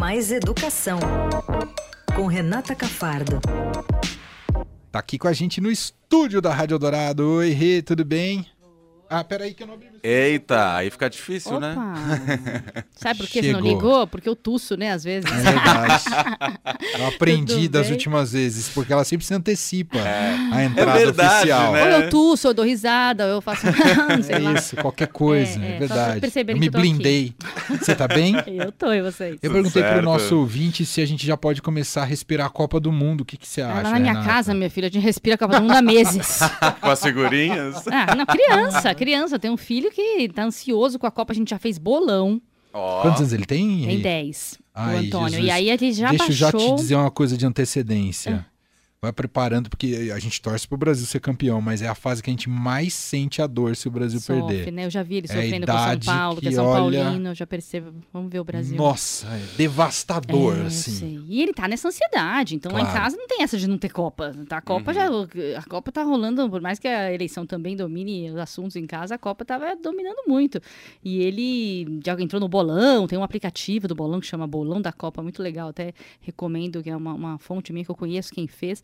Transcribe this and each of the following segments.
Mais Educação, com Renata Cafardo. Tá aqui com a gente no estúdio da Rádio Dourado. Oi, Rê, tudo bem? Ah, peraí que eu não abri. Eita, aí fica difícil, Opa. né? Sabe por que você não ligou? Porque eu tuço, né, às vezes. É verdade. Eu aprendi das bem? últimas vezes, porque ela sempre se antecipa É. a entrada verdade, oficial. né? Ou eu tuço, ou eu dou risada, ou eu faço. sei É lá. isso, qualquer coisa, É, é, é, verdade. Eu me aqui. blindei. Você tá bem? Eu tô, e vocês? Eu perguntei pro certo. nosso ouvinte se a gente já pode começar a respirar a Copa do Mundo. O que, que você acha? Ah, Lá na minha Renata? casa, minha filha, a gente respira a Copa do Mundo há meses. Com as figurinhas. Ah, não, criança, criança. Tem um filho que tá ansioso com a Copa, a gente já fez bolão. Ó, Quantos anos ele tem? Tem Rê? 10. O Ai, Antônio. Jesus. E aí ele já Deixa eu já te baixou. dizer uma coisa de antecedência. Vai preparando, porque a gente torce pro Brasil ser campeão, mas é a fase que a gente mais sente a dor se o Brasil Sofre, perder. né? Eu já vi ele É sofrendo com São Paulo, que é São olha- Paulino, eu já percebo. Vamos ver o Brasil. Nossa, é devastador, É, assim. E ele tá nessa ansiedade. Então lá em Claro. Uhum. casa não tem essa de não ter Copa. Tá? A Copa já. A Copa tá rolando, por mais que a eleição também domine os assuntos em casa, a Copa tava dominando muito. E ele já entrou no bolão, tem um aplicativo do bolão que chama Bolão da Copa, muito legal. Até recomendo, que é uma, uma fonte minha que eu conheço quem fez.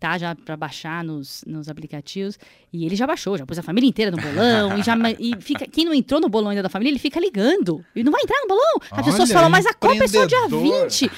Tá já pra baixar nos, nos aplicativos. E ele já baixou, já pôs a família inteira no bolão. e já, e fica, quem não entrou no bolão ainda da família, ele fica ligando. E não vai entrar no bolão. As pessoas falam, mas a Copa é só dia empreendedor. 20.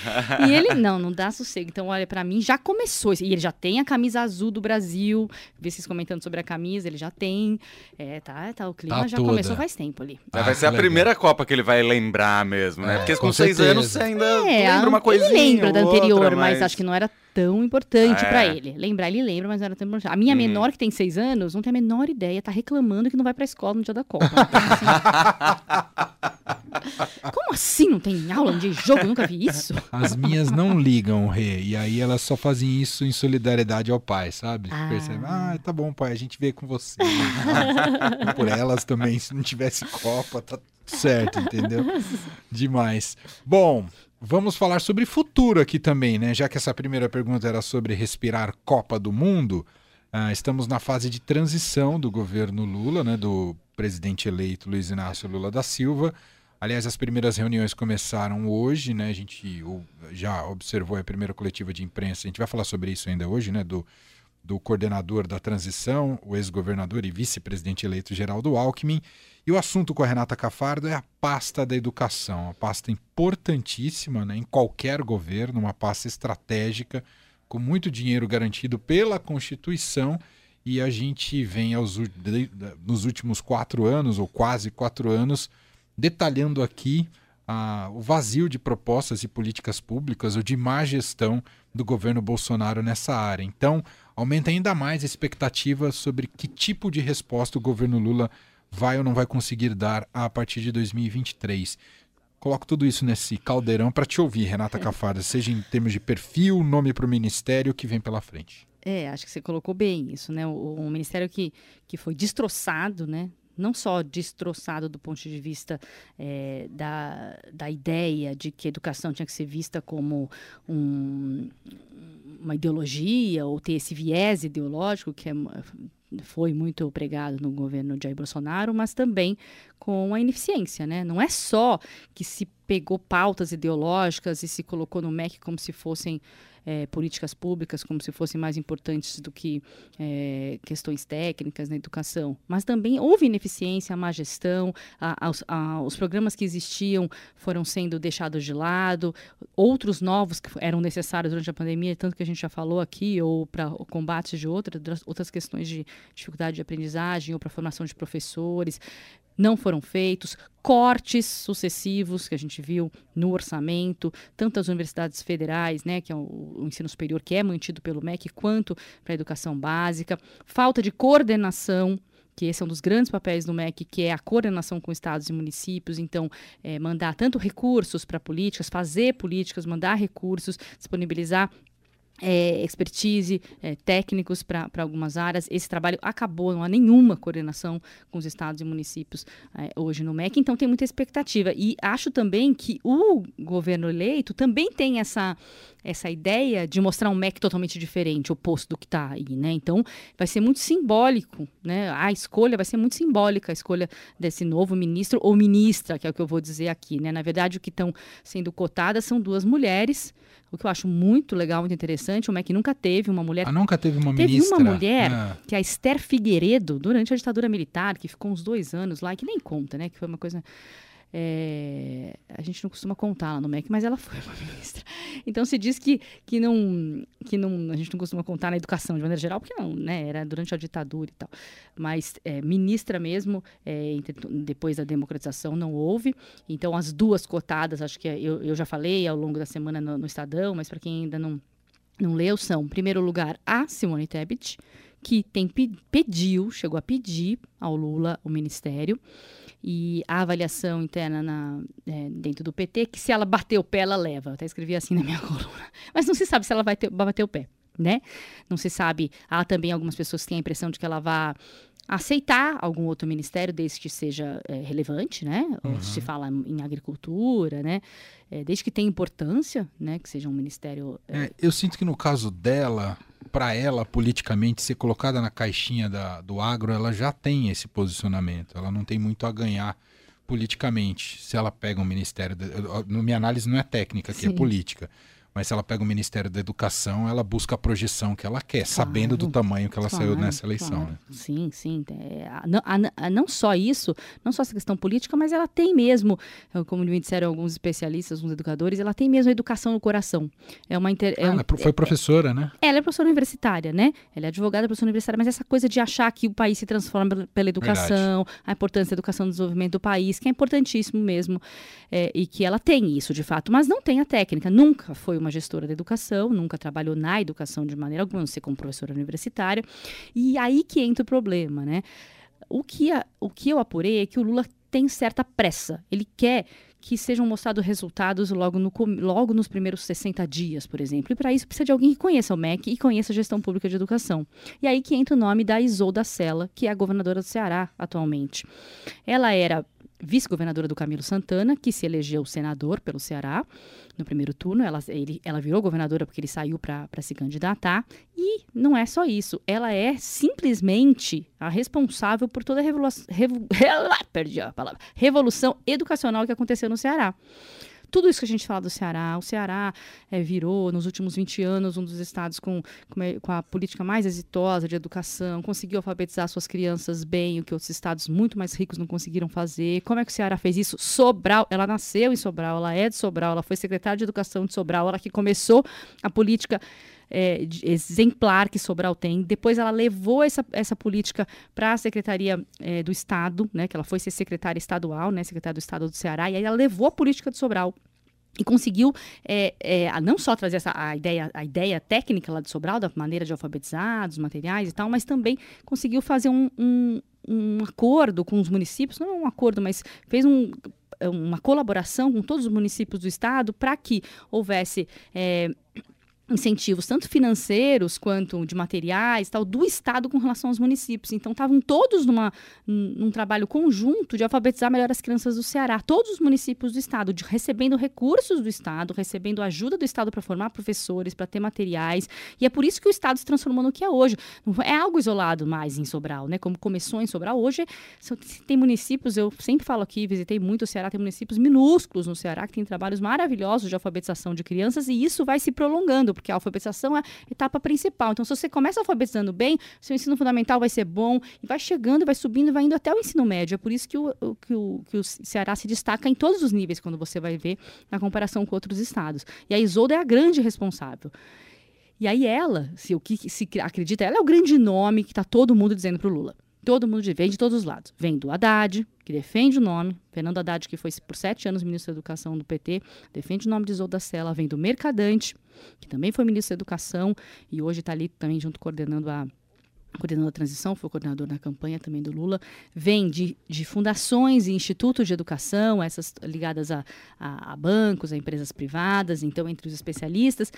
E ele, não, não dá sossego. Então, olha, pra mim já começou. E ele já tem a camisa azul do Brasil. Vi vocês comentando sobre a camisa, ele já tem. É, tá, tá o clima Tá já toda. começou faz tempo ali. vai Ah, ser a primeira Copa que ele vai lembrar mesmo, né? É, Porque com com seis certeza. anos você ainda É, lembra uma coisinha. ele lembra da anterior, outra, mas... acho que não era tão importante É. pra ele. Lembrar, ele lembra, mas não era tão importante. A minha Hum. menor, que tem seis anos, não tem a menor ideia, tá reclamando que não vai pra escola no dia da Copa. Então, assim, Como assim não tem aula de jogo? Eu nunca vi isso. As minhas não ligam, Rê. E aí elas só fazem isso em solidariedade ao pai, sabe? Ah. Percebe? Ah, tá bom, pai, a gente vê com você. Por elas também, se não tivesse Copa, tá tudo certo, entendeu? Demais. Bom, vamos falar sobre futuro aqui também, né? Já que essa primeira pergunta era sobre respirar Copa do Mundo, ah, estamos na fase de transição do governo Lula, né? Do presidente eleito Luiz Inácio Lula da Silva. Aliás, as primeiras reuniões começaram hoje, né? A gente já observou a primeira coletiva de imprensa. A gente vai falar sobre isso ainda hoje, né? Do, do coordenador da transição, o ex-governador e vice-presidente eleito Geraldo Alckmin. E o assunto com a Renata Cafardo é a pasta da educação, uma pasta importantíssima né, em qualquer governo, uma pasta estratégica, com muito dinheiro garantido pela Constituição. E a gente vem aos, nos últimos quatro anos, ou quase quatro anos, detalhando aqui ah, o vazio de propostas e políticas públicas ou de má gestão do governo Bolsonaro nessa área. Então, aumenta ainda mais a expectativa sobre que tipo de resposta o governo Lula vai ou não vai conseguir dar a partir de 2023. Coloco tudo isso nesse caldeirão para te ouvir, Renata Cafarda, seja em termos de perfil, nome para o ministério que vem pela frente. É, acho que você colocou bem isso, né? O, o ministério que, que foi destroçado, né? Não só destroçado do ponto de vista eh, da, da ideia de que a educação tinha que ser vista como um- uma ideologia ou ter esse viés ideológico que é, foi muito pregado no governo Jair Bolsonaro, mas também com a ineficiência, né? Não é só que se pegou pautas ideológicas e se colocou no MEC como se fossem eh, políticas públicas como se fossem mais importantes do que eh, questões técnicas na educação. Mas também houve ineficiência, má gestão, a- aos- a- os programas que existiam foram sendo deixados de lado, outros novos que eram necessários durante a pandemia, tanto que a gente já falou aqui, ou para o combate de outras, outras questões de dificuldade de aprendizagem, ou para a formação de professores, não foram feitos, cortes sucessivos que a gente viu no orçamento, tanto as universidades federais, né, que é o, ensino superior que é mantido pelo MEC, quanto para a educação básica, falta de coordenação que esse é um dos grandes papéis do MEC, que é a coordenação com estados e municípios, então é, mandar tanto recursos para políticas, fazer políticas, mandar recursos, disponibilizar é, expertise, é, técnicos para algumas áreas. Esse trabalho acabou, não há nenhuma coordenação com os estados e municípios é, hoje no MEC, então tem muita expectativa. E acho também que o governo eleito também tem essa, essa ideia de mostrar um MEC totalmente diferente, oposto do que está aí, né? Então vai ser muito simbólico, né? A escolha vai ser muito simbólica, a escolha desse novo ministro ou ministra, que é o que eu vou dizer aqui, né? Na verdade, o que estão sendo cotadas são duas mulheres o que eu acho muito legal, muito interessante, o MEC nunca teve uma mulher. Ah, nunca teve uma teve ministra? Teve uma mulher, ah. que é a Esther Figueiredo, durante a ditadura militar, que ficou uns dois anos lá, que nem conta, né? Que foi uma coisa é, a gente não costuma contar lá no MEC, mas ela foi uma ministra. Então se diz que, que, não, que não, a gente não costuma contar na educação de maneira geral, porque não, né, era durante a ditadura e tal. Mas é, ministra mesmo, é, depois da democratização, não houve. Então as duas cotadas, acho que eu, eu já falei ao longo da semana no, no Estadão, mas para quem ainda não, não leu, são, em primeiro lugar, a Simone Tebet, que tem, pediu, chegou a pedir ao Lula o ministério e a avaliação interna na, é, dentro do PT, que se ela bater o pé, ela leva. Eu até escrevi assim na minha coluna. Mas não se sabe se ela vai, ter, vai bater o pé, né? Não se sabe. Há também algumas pessoas que têm a impressão de que ela vai aceitar algum outro ministério, desde que seja é, relevante, né? Uhum. Se fala em agricultura, né? É, desde que tenha importância, né? Que seja um ministério. É... eu sinto que no caso dela, para ela politicamente ser colocada na caixinha da, do agro, ela já tem esse posicionamento. Ela não tem muito a ganhar politicamente se ela pega um ministério. De, no minha análise não é técnica, que é política. Mas se ela pega o Ministério da Educação, ela busca a projeção que ela quer, claro, sabendo do tamanho que ela claro, saiu nessa eleição. Claro. Né? Sim, sim. É, não, a, não só isso, não só essa questão política, mas ela tem mesmo, como me disseram alguns especialistas, alguns educadores, ela tem mesmo a educação no coração. É uma inter, é ah, ela é foi professora, né? Ela é professora universitária, né? Ela é advogada, professora universitária, mas essa coisa de achar que o país se transforma pela educação, Verdade. a importância da educação no desenvolvimento do país, que é importantíssimo mesmo, é, e que ela tem isso de fato, mas não tem a técnica, nunca foi uma uma gestora da educação, nunca trabalhou na educação de maneira alguma, não sei como professora universitária. E aí que entra o problema, né? O que, a, o que eu apurei é que o Lula tem certa pressa. Ele quer que sejam mostrados resultados logo, no, logo nos primeiros 60 dias, por exemplo. E para isso precisa de alguém que conheça o MEC e conheça a gestão pública de educação. E aí que entra o nome da Isolda Sela, que é a governadora do Ceará atualmente. Ela era vice-governadora do Camilo Santana, que se elegeu senador pelo Ceará no primeiro turno. Ela, ele, ela virou governadora porque ele saiu para se candidatar. E não é só isso, ela é simplesmente a responsável por toda a revolução, revo, perdi a palavra, revolução educacional que aconteceu no Ceará. Tudo isso que a gente fala do Ceará, o Ceará é, virou, nos últimos 20 anos, um dos estados com, com, com, a política mais exitosa de educação, conseguiu alfabetizar suas crianças bem, o que outros estados muito mais ricos não conseguiram fazer. Como é que o Ceará fez isso? Sobral, ela nasceu em Sobral, ela é de Sobral, ela foi secretária de Educação de Sobral, ela que começou a política é, exemplar que Sobral tem. Depois ela levou essa, essa política para a Secretaria é, do Estado, né, que ela foi ser secretária estadual, né, secretária do Estado do Ceará, e aí ela levou a política de Sobral e conseguiu é, é, não só trazer essa, a, ideia, a ideia técnica lá de Sobral, da maneira de alfabetizar, dos materiais e tal, mas também conseguiu fazer um, um, um acordo com os municípios, não um acordo, mas fez um, uma colaboração com todos os municípios do estado para que houvesse é, incentivos tanto financeiros quanto de materiais tal do estado com relação aos municípios. Então estavam todos numa num trabalho conjunto de alfabetizar melhor as crianças do Ceará. Todos os municípios do estado de, recebendo recursos do estado recebendo ajuda do estado para formar professores para ter materiais. E é por isso que o estado se transformou no que é hoje. É algo isolado mais em Sobral né? Como começou em Sobral hoje tem municípios eu sempre falo aqui visitei muito o Ceará tem municípios minúsculos no Ceará que tem trabalhos maravilhosos de alfabetização de crianças e isso vai se prolongando porque a alfabetização é a etapa principal. Então, se você começa alfabetizando bem, seu ensino fundamental vai ser bom, e vai chegando, vai subindo, vai indo até o ensino médio. É por isso que o, que o, que o Ceará se destaca em todos os níveis, quando você vai ver na comparação com outros estados. E a Isolda é a grande responsável. E aí ela, se o que se acredita, ela é o grande nome que está todo mundo dizendo para o Lula. Todo mundo vem de todos os lados. Vem do Haddad, que defende o nome, Fernando Haddad, que foi por sete anos ministro da Educação do PT, defende o nome de Isolda Sela, vem do Mercadante, que também foi ministro da Educação e hoje está ali também junto coordenando a coordenando a transição, foi coordenador da campanha também do Lula, vem de, de fundações e institutos de educação, essas ligadas a, a, a bancos, a empresas privadas, então entre os especialistas,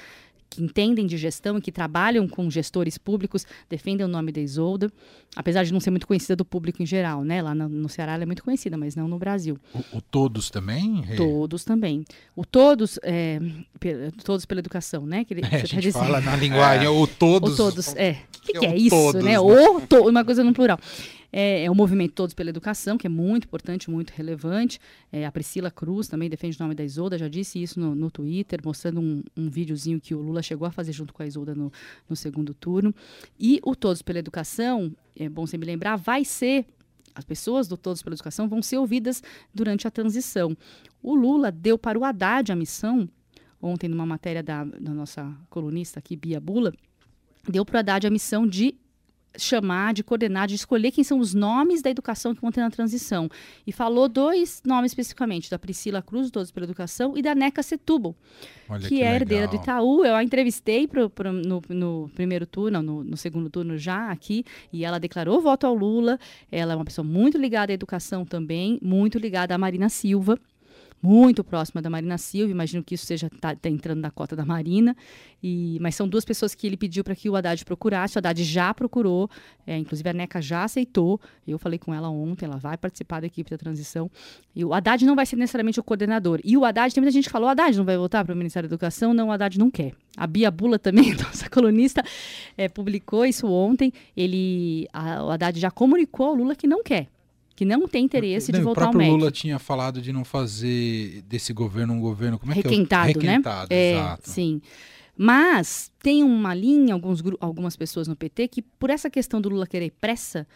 que entendem de gestão e que trabalham com gestores públicos, defendem o nome da Isolda, apesar de não ser muito conhecida do público em geral, né? Lá no, no Ceará ela é muito conhecida, mas não no Brasil. O, o Todos também? Todos também. O Todos, é, pe- Todos pela Educação, né? Que ele, É, a você gente fala na linguagem, o Todos. O todos, é. O que, que que é é, isso, todos, né? Né? O to, uma coisa no plural. É, é o movimento Todos pela Educação, que é muito importante, muito relevante. É, a Priscila Cruz também defende o nome da Isolda, já disse isso no, no Twitter, mostrando um, um videozinho que o Lula chegou a fazer junto com a Isolda no, no segundo turno. E o Todos pela Educação, é bom sempre lembrar, vai ser as pessoas do Todos pela Educação vão ser ouvidas durante a transição. O Lula deu para o Haddad a missão, ontem numa matéria da, da nossa colunista aqui, Bia Bula, deu para o Haddad a missão de chamar, de coordenar, de escolher quem são os nomes da educação que vão ter na transição. E falou dois nomes especificamente, da Priscila Cruz, Todos pela Educação, e da Neca Setúbal, Olha que, é herdeira do legal. Itaú. Eu a entrevistei pro, pro- no, no primeiro turno, no, no segundo turno já aqui, e ela declarou voto ao Lula. Ela é uma pessoa muito ligada à educação também, muito ligada à Marina Silva. Muito próxima da Marina Silva, imagino que isso seja tá, tá entrando na cota da Marina, e, mas são duas pessoas que ele pediu para que o Haddad procurasse. O Haddad já procurou, é, inclusive a NECA já aceitou. Eu falei com ela ontem, ela vai participar da equipe da transição. E o Haddad não vai ser necessariamente o coordenador. E o Haddad, tem muita gente que falou: o Haddad não vai voltar para o Ministério da Educação. Não, o Haddad não quer. A Bia Bula também, nossa colunista, é, publicou isso ontem. Ele, a- o Haddad já comunicou ao Lula que não quer, que não tem interesse Não, de o voltar ao próprio MEC. Lula tinha falado de não fazer desse governo um governo como é requentado, que é? o- requentado, né? É, exato. sim. Mas tem uma linha, alguns, algumas pessoas no PT, que por essa questão do Lula querer pressa,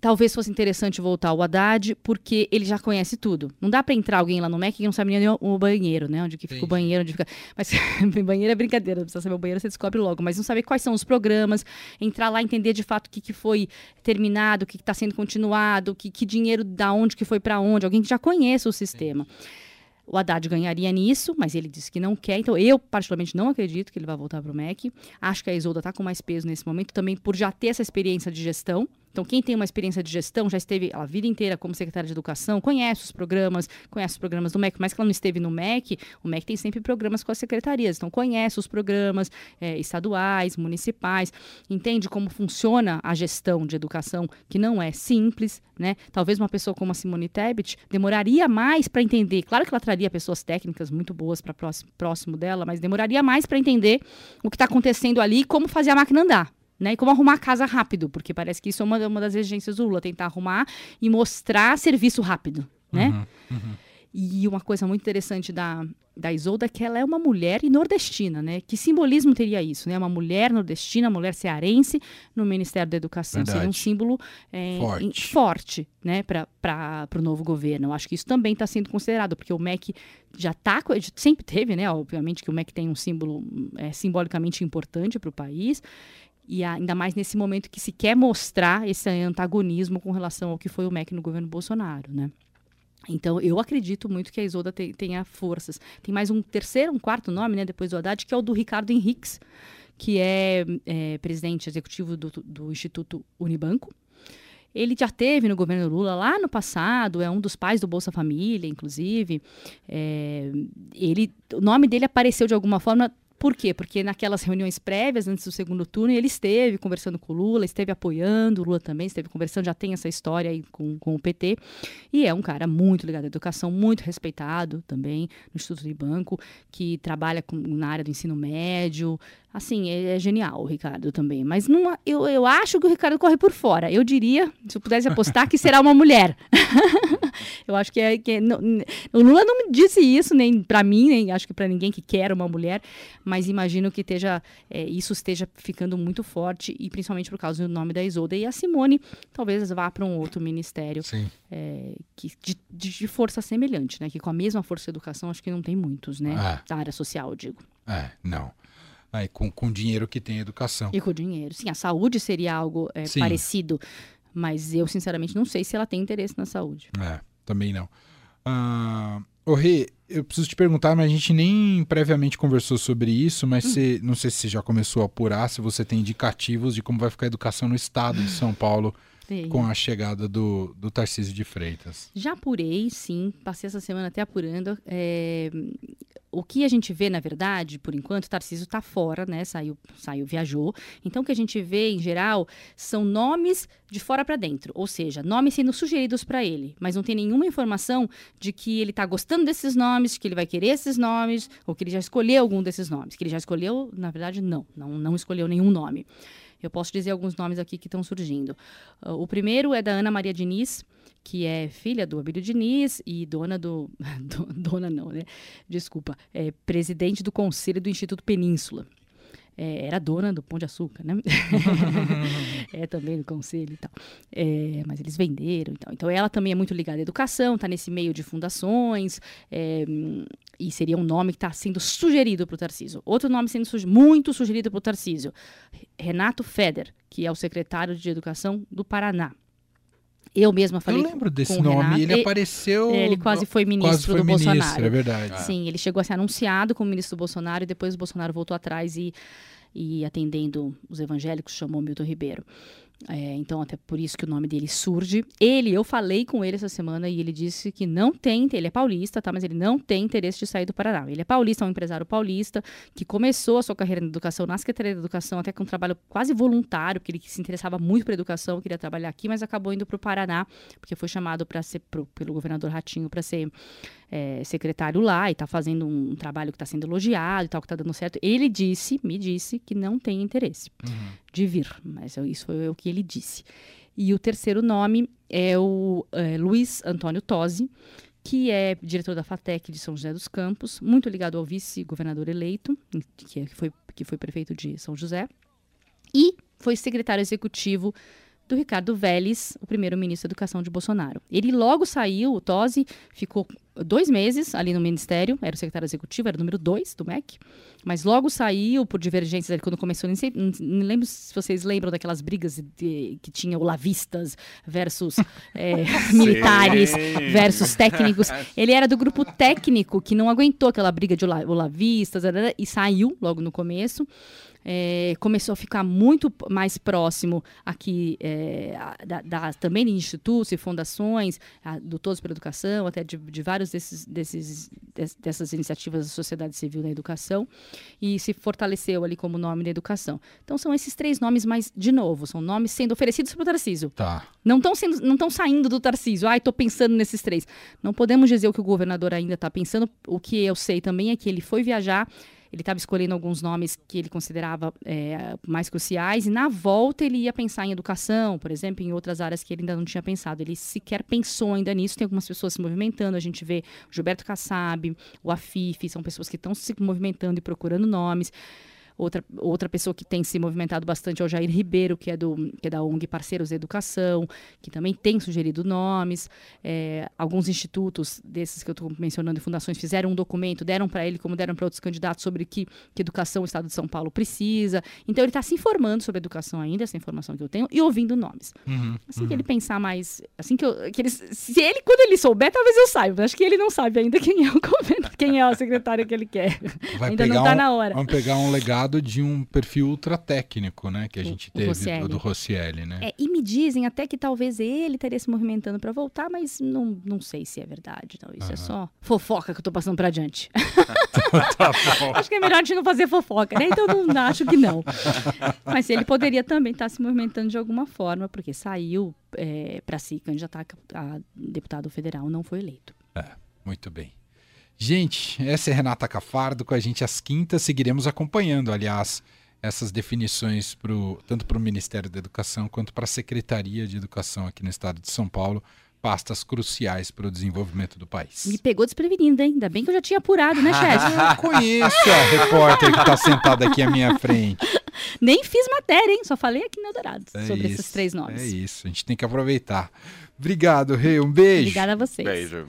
talvez fosse interessante voltar ao Haddad, porque ele já conhece tudo. Não dá para entrar alguém lá no MEC que não sabe nem o, o banheiro, né? Onde que fica o Entendi. banheiro, onde fica. Mas banheiro é brincadeira, não precisa saber o banheiro, você descobre logo. Mas não saber quais são os programas, entrar lá, entender de fato o que, que foi terminado, o que está sendo continuado, que, que dinheiro da onde que foi para onde, alguém que já conheça o sistema. O Haddad ganharia nisso, mas ele disse que não quer. Então, eu, particularmente, não acredito que ele vai voltar para o MEC. Acho que a Isolda está com mais peso nesse momento, também por já ter essa experiência de gestão. Então, quem tem uma experiência de gestão, já esteve a vida inteira como secretária de educação, conhece os programas, conhece os programas do MEC, mas que ela não esteve no MEC, o MEC tem sempre programas com as secretarias. Então, conhece os programas eh, estaduais, municipais, entende como funciona a gestão de educação, que não é simples, né? Talvez uma pessoa como a Simone Tebet demoraria mais para entender. Claro que ela traria pessoas técnicas muito boas para próximo, próximo dela, mas demoraria mais para entender o que está acontecendo ali e como fazer a máquina andar. Né? E como arrumar a casa rápido, porque parece que isso é uma, uma das exigências do Lula, tentar arrumar e mostrar serviço rápido, né? E uma coisa muito interessante da, da Isolda é que ela é uma mulher e nordestina, né? Que simbolismo teria isso, né? Uma mulher nordestina, mulher cearense no Ministério da Educação. Seria um Verdade. símbolo é, Forte. em- forte né? Para o novo governo. Eu acho que isso também está sendo considerado, porque o MEC já está, sempre teve, né? Obviamente que o MEC tem um símbolo é, simbolicamente importante para o país. E ainda mais nesse momento que se quer mostrar esse antagonismo com relação ao que foi o MEC no governo Bolsonaro, né? Então, eu acredito muito que a Isolda te- tenha forças. Tem mais um terceiro, um quarto nome, né, depois do Haddad, que é o do Ricardo Henriques, que é, é, presidente executivo do, do Instituto Unibanco. Ele já teve no governo Lula lá no passado, é um dos pais do Bolsa Família, inclusive. É, ele, o nome dele apareceu de alguma forma. Por quê? Porque naquelas reuniões prévias, antes do segundo turno, ele esteve conversando com o Lula, esteve apoiando, o Lula também esteve conversando, já tem essa história aí com, com o PT. E é um cara muito ligado à educação, muito respeitado também no Instituto de Banco, que trabalha com- na área do ensino médio. Assim, é, é genial o Ricardo também. Mas não, eu, eu acho que o Ricardo corre por fora. Eu diria, se eu pudesse apostar, que será uma mulher. eu acho que, é, que é- não- o Lula não me disse isso, nem para mim, nem acho que para ninguém que quer uma mulher, mas imagino que esteja, é, isso esteja ficando muito forte, e principalmente por causa do nome da Isolda. E a Simone talvez vá para um outro ministério é, que, de, de- força semelhante, né? Que com a mesma força de educação, acho que não tem muitos, né? Ah. Da área social, digo. É, não. Aí, com, com dinheiro que tem educação. E com dinheiro. Sim, a saúde seria algo é, parecido, mas eu, sinceramente, não sei se ela tem interesse na saúde. É, também não. Ah, ô Rê, eu preciso te perguntar, mas a gente nem previamente conversou sobre isso, mas você, não sei se você já começou a apurar, se você tem indicativos de como vai ficar a educação no estado de São Paulo Com a chegada do, do Tarcísio de Freitas. Já apurei, sim. Passei essa semana até apurando. É, o que a gente vê, na verdade, por enquanto, o Tarcísio está fora, né? Saiu, saiu, viajou. Então, o que a gente vê, em geral, são nomes de fora para dentro. Ou seja, nomes sendo sugeridos para ele. Mas não tem nenhuma informação de que ele está gostando desses nomes, que ele vai querer esses nomes, ou que ele já escolheu algum desses nomes. Que ele já escolheu, na verdade, não. Não, não escolheu nenhum nome. Eu posso dizer alguns nomes aqui que estão surgindo. Uh, o primeiro é da Ana Maria Diniz, que é filha do Abílio Diniz e dona do. do- dona não, né? Desculpa. É presidente do Conselho do Instituto Península. É, era dona do Pão de Açúcar, né? é também do conselho e tal. É, mas eles venderam e tal. Então ela também é muito ligada à educação, está nesse meio de fundações, é, e seria um nome que está sendo sugerido para o Tarcísio. Outro nome sendo muito sugerido para o Tarcísio, Renato Feder, que é o secretário de Educação do Paraná. Eu mesma falei. eu lembro desse nome, Renato. ele E- apareceu. é, ele quase foi ministro quase foi do ministro, Bolsonaro. é verdade. Sim, ele chegou a ser anunciado como ministro do Bolsonaro e depois o Bolsonaro voltou atrás e, e atendendo os evangélicos, chamou Milton Ribeiro. É, então, até por isso que o nome dele surge. Ele, eu falei com ele essa semana e ele disse que não tem, ele é paulista, tá? Mas ele não tem interesse de sair do Paraná. Ele é paulista, é um empresário paulista que começou a sua carreira na educação, na Secretaria da Educação, até com um trabalho quase voluntário, porque ele se interessava muito por educação, queria trabalhar aqui, mas acabou indo para o Paraná, porque foi chamado para ser pro- pelo governador Ratinho para ser é, secretário lá e está fazendo um, um trabalho que está sendo elogiado e tal, que está dando certo. Ele disse, me disse, que não tem interesse de vir, mas isso foi o que ele disse. E o terceiro nome é o é, Luiz Antônio Tosi, que é diretor da FATEC de São José dos Campos, muito ligado ao vice-governador eleito, que, é- que foi, que foi prefeito de São José, e foi secretário executivo do Ricardo Vélez, o primeiro-ministro da Educação de Bolsonaro. Ele logo saiu, o Tosi ficou dois meses ali no ministério, era o secretário executivo, era o número dois do MEC, mas logo saiu por divergências ali quando começou, nem, sei, lembro se vocês lembram daquelas brigas de- que tinha olavistas versus é, militares versus técnicos. Ele era do grupo técnico que não aguentou aquela briga de ola- olavistas arara, e saiu logo no começo. É, começou a ficar muito mais próximo aqui é, da, da- também de institutos e fundações, a, do Todos para a Educação, até de, de vários desses, desses, des- dessas iniciativas da sociedade civil na educação, e se fortaleceu ali como nome da educação. Então são esses três nomes, mas, de novo, são nomes sendo oferecidos para o Tarcísio. Tá. Não estão não estão saindo do Tarcísio. Ai, estou pensando nesses três. Não podemos dizer o que o governador ainda está pensando. O que eu sei também é que ele foi viajar. Ele estava escolhendo alguns nomes que ele considerava é, mais cruciais e na volta ele ia pensar em educação, por exemplo, em outras áreas que ele ainda não tinha pensado. Ele sequer pensou ainda nisso. Tem algumas pessoas se movimentando. A gente vê o Gilberto Kassab, o Afif, são pessoas que estão se movimentando e procurando nomes. Outra, outra pessoa que tem se movimentado bastante é o Jair Ribeiro, que é, do, que é da ONG Parceiros da Educação, que também tem sugerido nomes. É, alguns institutos desses que eu estou mencionando e fundações fizeram um documento, deram para ele, como deram para outros candidatos, sobre que, que educação o Estado de São Paulo precisa. Então, ele está se informando sobre educação ainda, essa informação que eu tenho, e ouvindo nomes. Uhum, Assim que ele pensar mais. Assim que, eu, que ele, se ele, quando ele souber, talvez eu saiba. Acho que ele não sabe ainda quem é o governo, quem é o secretário que ele quer. Vai ainda não está um- na hora. Vamos pegar um legado de um perfil ultra técnico, né? Que a O- gente teve, Rosselli. o do Rossielli, né? É, e me dizem até que talvez ele estaria se movimentando para voltar, mas não, não sei se é verdade. Não. Isso é só fofoca que eu tô passando para adiante. tá acho que é melhor a gente não fazer fofoca, né? Então eu não acho que não. Mas ele poderia também estar se movimentando de alguma forma, porque saiu para se candidatar a deputado federal, não foi eleito. Muito bem. Gente, essa é Renata Cafardo com a gente às quintas. Seguiremos acompanhando, aliás, essas definições pro, tanto para o Ministério da Educação quanto para a Secretaria de Educação aqui no estado de São Paulo. Pastas cruciais para o desenvolvimento do país. Me pegou desprevenida, hein? Ainda bem que eu já tinha apurado, né, chefe? Eu conheço a repórter que está sentada aqui à minha frente. Nem fiz matéria, hein? Só falei aqui no Eldorado É sobre isso, esses três nomes. É isso, a gente tem que aproveitar. Obrigado, Rei. Um beijo. Obrigada a vocês. Beijo.